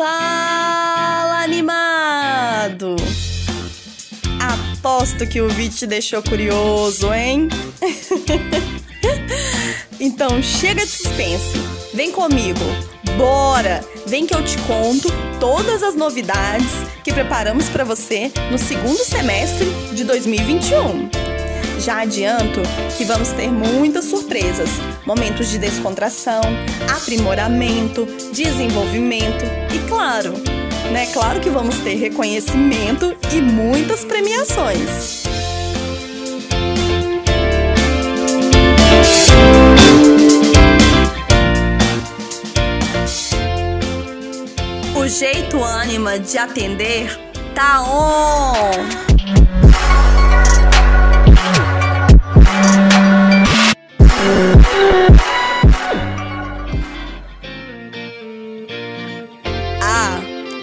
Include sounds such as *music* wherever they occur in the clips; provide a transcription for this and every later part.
Fala animado! Aposto que o vídeo te deixou curioso, hein? *laughs* então chega de suspense, vem comigo, bora! Vem que eu te conto todas as novidades que preparamos para você no segundo semestre de 2021. Já adianto que vamos ter muitas surpresas, momentos de descontração, aprimoramento, desenvolvimento e, claro, né? Claro que vamos ter reconhecimento e muitas premiações. O jeito ânima de atender tá on!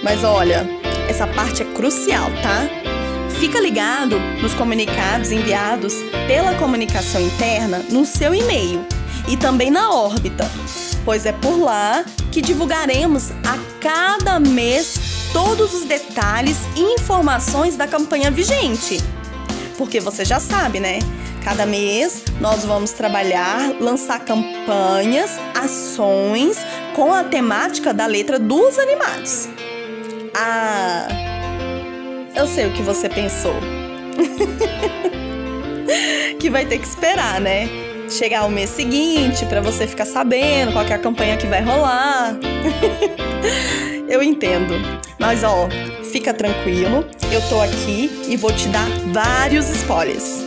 Mas olha, essa parte é crucial, tá? Fica ligado nos comunicados enviados pela comunicação interna no seu e-mail e também na órbita, pois é por lá que divulgaremos a cada mês todos os detalhes e informações da campanha vigente. Porque você já sabe, né? Cada mês nós vamos trabalhar, lançar campanhas, ações com a temática da letra dos animados. Ah, eu sei o que você pensou. *laughs* que vai ter que esperar, né? Chegar o mês seguinte para você ficar sabendo qual é a campanha que vai rolar. *laughs* eu entendo. Mas ó, fica tranquilo, eu tô aqui e vou te dar vários spoilers.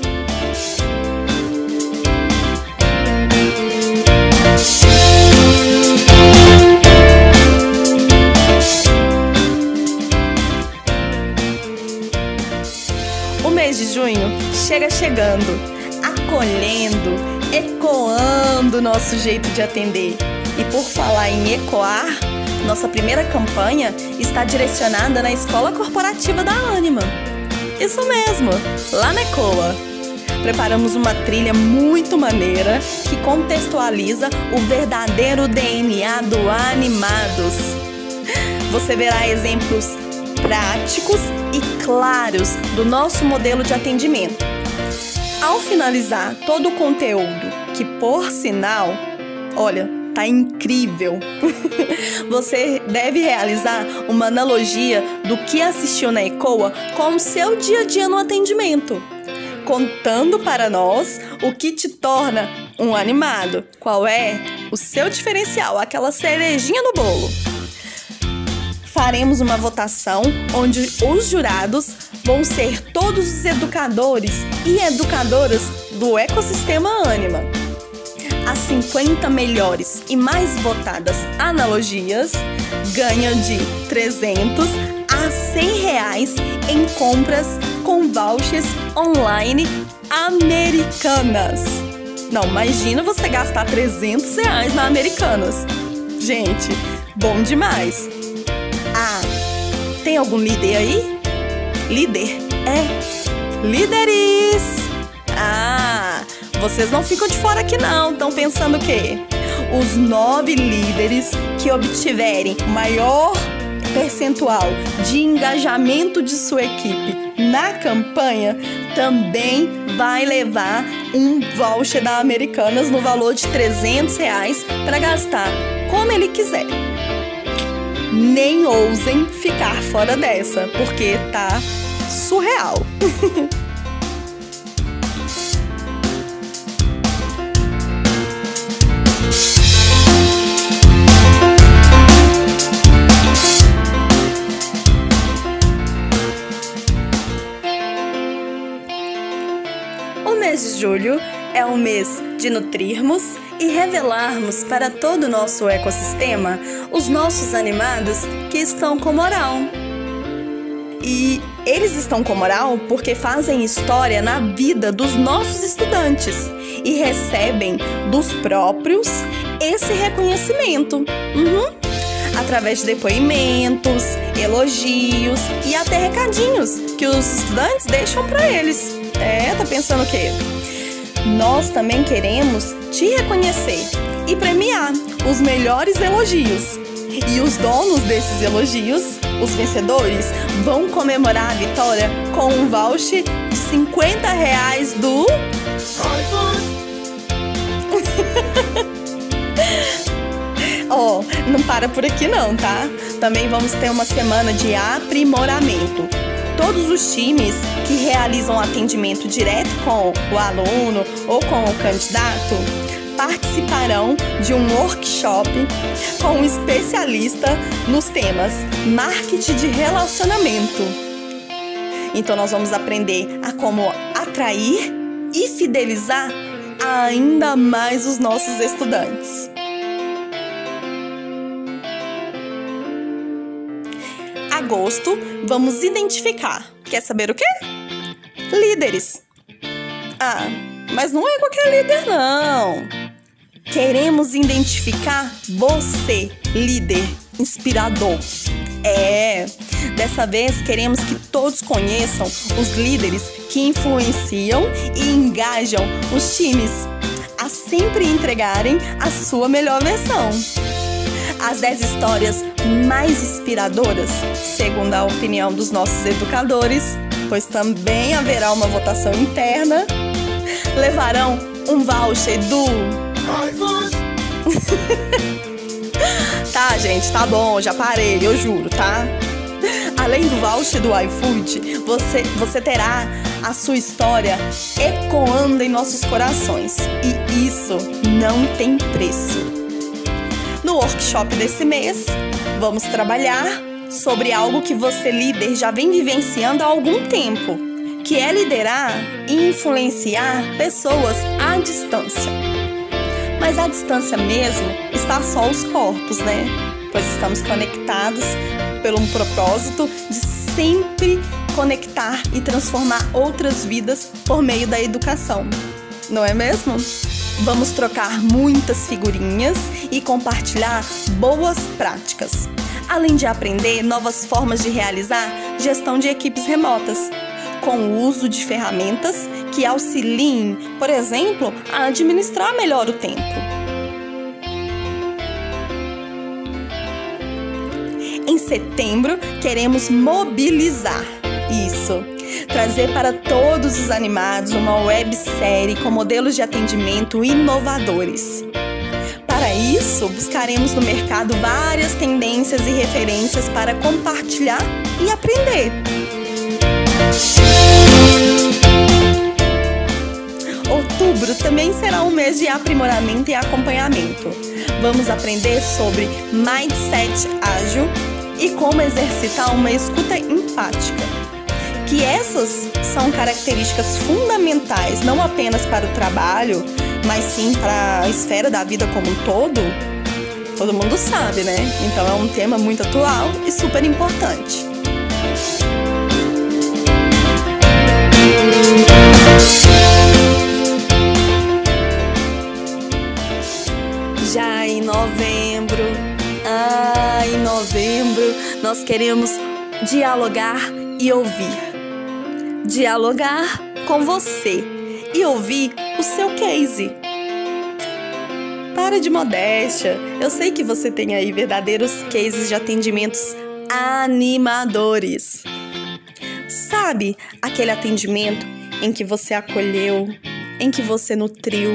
O mês de junho chega chegando, acolhendo, ecoando nosso jeito de atender. E por falar em ecoar, nossa primeira campanha está direcionada na Escola Corporativa da Anima. Isso mesmo, lá na ECOA. Preparamos uma trilha muito maneira que contextualiza o verdadeiro DNA do Animados. Você verá exemplos práticos e claros do nosso modelo de atendimento. Ao finalizar todo o conteúdo, que por sinal, olha, tá incrível. *laughs* Você deve realizar uma analogia do que assistiu na ECOA com o seu dia a dia no atendimento, contando para nós o que te torna um animado. Qual é o seu diferencial, aquela cerejinha no bolo faremos uma votação onde os jurados vão ser todos os educadores e educadoras do ecossistema Anima. As 50 melhores e mais votadas analogias ganham de 300 a 100 reais em compras com vouchers online americanas. Não, imagina você gastar 300 reais na Americanas. Gente, bom demais! Tem algum líder aí? Líder? É. Líderes! Ah, vocês não ficam de fora aqui não. Estão pensando o quê? Os nove líderes que obtiverem maior percentual de engajamento de sua equipe na campanha também vai levar um voucher da Americanas no valor de 300 reais para gastar como ele quiser nem ousem ficar fora dessa, porque tá surreal. *laughs* o mês de julho é um mês de nutrirmos e revelarmos para todo o nosso ecossistema os nossos animados que estão com moral. E eles estão com moral porque fazem história na vida dos nossos estudantes e recebem dos próprios esse reconhecimento. Uhum. Através de depoimentos, elogios e até recadinhos que os estudantes deixam para eles. É, tá pensando o quê? Nós também queremos te reconhecer e premiar os melhores elogios. E os donos desses elogios, os vencedores, vão comemorar a vitória com um voucher de 50 reais do. *laughs* Ó, oh, não para por aqui não, tá? Também vamos ter uma semana de aprimoramento. Todos os times que realizam atendimento direto com o aluno ou com o candidato participarão de um workshop com um especialista nos temas marketing de relacionamento. Então nós vamos aprender a como atrair e fidelizar ainda mais os nossos estudantes. Agosto, vamos identificar. Quer saber o quê? Líderes. Ah, mas não é qualquer líder não. Queremos identificar você, líder inspirador. É, dessa vez queremos que todos conheçam os líderes que influenciam e engajam os times a sempre entregarem a sua melhor versão. As 10 histórias mais inspiradoras, segundo a opinião dos nossos educadores, pois também haverá uma votação interna, levarão um voucher do *laughs* tá, gente, tá bom, já parei, eu juro, tá? Além do voucher do iFood, você, você terá a sua história ecoando em nossos corações. E isso não tem preço. No workshop desse mês, vamos trabalhar sobre algo que você, líder, já vem vivenciando há algum tempo, que é liderar e influenciar pessoas à distância. Mas a distância mesmo está só os corpos, né? Pois estamos conectados pelo um propósito de sempre conectar e transformar outras vidas por meio da educação. Não é mesmo? Vamos trocar muitas figurinhas e compartilhar boas práticas, além de aprender novas formas de realizar gestão de equipes remotas, com o uso de ferramentas que auxiliem, por exemplo, a administrar melhor o tempo. Em setembro, queremos mobilizar isso. Trazer para todos os animados uma websérie com modelos de atendimento inovadores. Para isso, buscaremos no mercado várias tendências e referências para compartilhar e aprender. Outubro também será um mês de aprimoramento e acompanhamento. Vamos aprender sobre mindset ágil e como exercitar uma escuta empática. Que essas são características fundamentais não apenas para o trabalho, mas sim para a esfera da vida como um todo. Todo mundo sabe, né? Então é um tema muito atual e super importante. Novembro, ah, em novembro, nós queremos dialogar e ouvir. Dialogar com você e ouvir o seu case. Para de modéstia. Eu sei que você tem aí verdadeiros cases de atendimentos animadores. Sabe aquele atendimento em que você acolheu, em que você nutriu,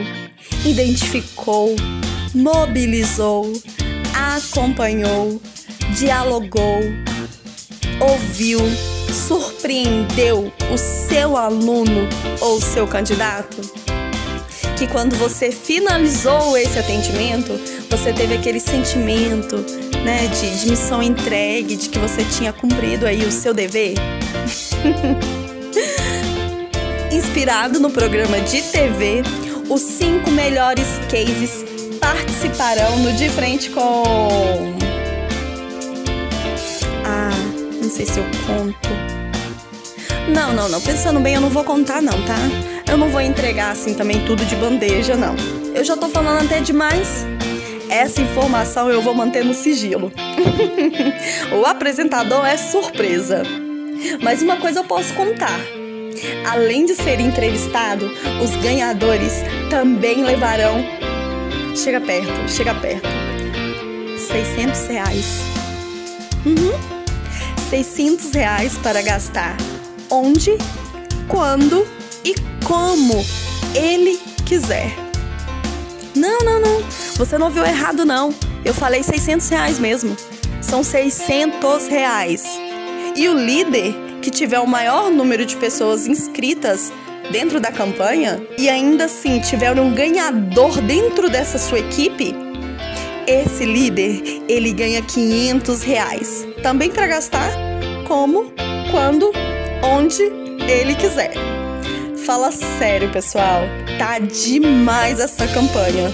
identificou, mobilizou, acompanhou, dialogou, ouviu, surpreendeu o seu aluno ou seu candidato? Que quando você finalizou esse atendimento, você teve aquele sentimento né, de, de missão entregue, de que você tinha cumprido aí o seu dever? *laughs* Inspirado no programa de TV, os cinco melhores cases participarão no De Frente com. Ah, não sei se eu conto. Não, não, não. Pensando bem, eu não vou contar, não, tá? Eu não vou entregar assim também tudo de bandeja, não. Eu já tô falando até demais. Essa informação eu vou manter no sigilo. *laughs* o apresentador é surpresa. Mas uma coisa eu posso contar. Além de ser entrevistado, os ganhadores também levarão. Chega perto, chega perto. 600 reais. Uhum. 600 reais para gastar onde, quando e como ele quiser. Não, não, não. Você não ouviu errado, não. Eu falei 600 reais mesmo. São 600 reais. E o líder que tiver o maior número de pessoas inscritas dentro da campanha e ainda assim tiver um ganhador dentro dessa sua equipe, esse líder ele ganha 500 reais. Também para gastar como, quando, onde ele quiser. Fala sério, pessoal. Tá demais essa campanha.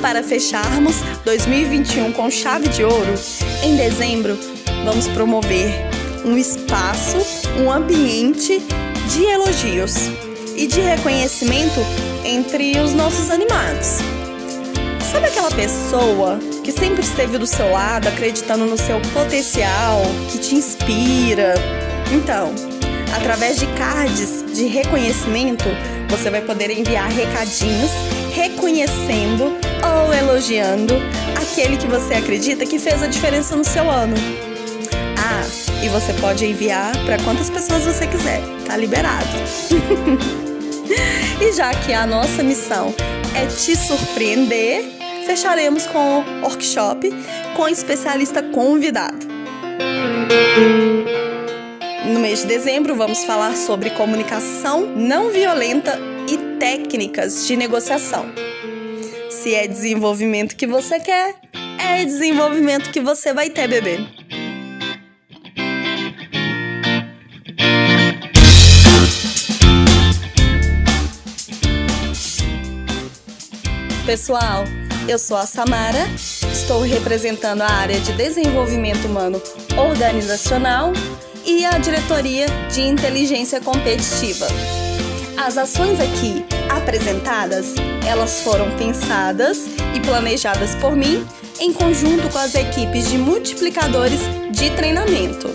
Para fecharmos 2021 com chave de ouro, em dezembro vamos promover um espaço, um ambiente de elogios e de reconhecimento entre os nossos animados. Sabe aquela pessoa que sempre esteve do seu lado, acreditando no seu potencial, que te inspira? Então, através de cards de reconhecimento, você vai poder enviar recadinhos reconhecendo ou elogiando aquele que você acredita que fez a diferença no seu ano. E você pode enviar para quantas pessoas você quiser, tá liberado. *laughs* e já que a nossa missão é te surpreender, fecharemos com o workshop com especialista convidado. No mês de dezembro, vamos falar sobre comunicação não violenta e técnicas de negociação. Se é desenvolvimento que você quer, é desenvolvimento que você vai ter, bebê. Pessoal, eu sou a Samara, estou representando a área de desenvolvimento humano organizacional e a diretoria de inteligência competitiva. As ações aqui apresentadas, elas foram pensadas e planejadas por mim em conjunto com as equipes de multiplicadores de treinamento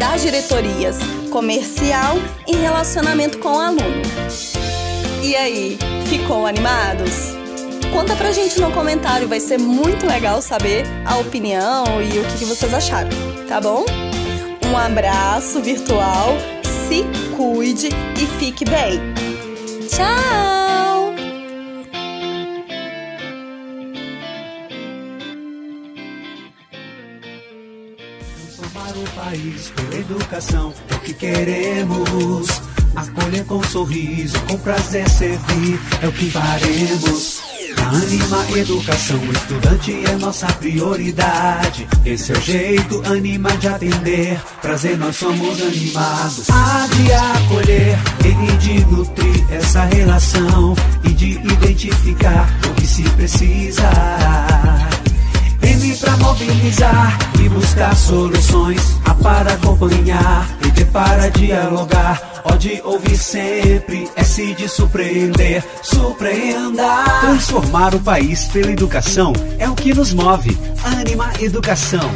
das diretorias comercial e relacionamento com o aluno. E aí, ficou animados? Conta pra gente no comentário, vai ser muito legal saber a opinião e o que vocês acharam, tá bom? Um abraço virtual, se cuide e fique bem. Tchau! Transformar o país pela educação é o que queremos. Acolher com sorriso, com prazer servir é o que faremos. Anima Educação, o estudante é nossa prioridade. Esse é o jeito, anima de atender. Prazer, nós somos animados. Há de acolher e de nutrir essa relação e de identificar o que se precisa. Mobilizar e buscar soluções. A para acompanhar e ter para dialogar. Pode ouvir sempre, S de surpreender, surpreenda. Transformar o país pela educação é o que nos move. Anima Educação.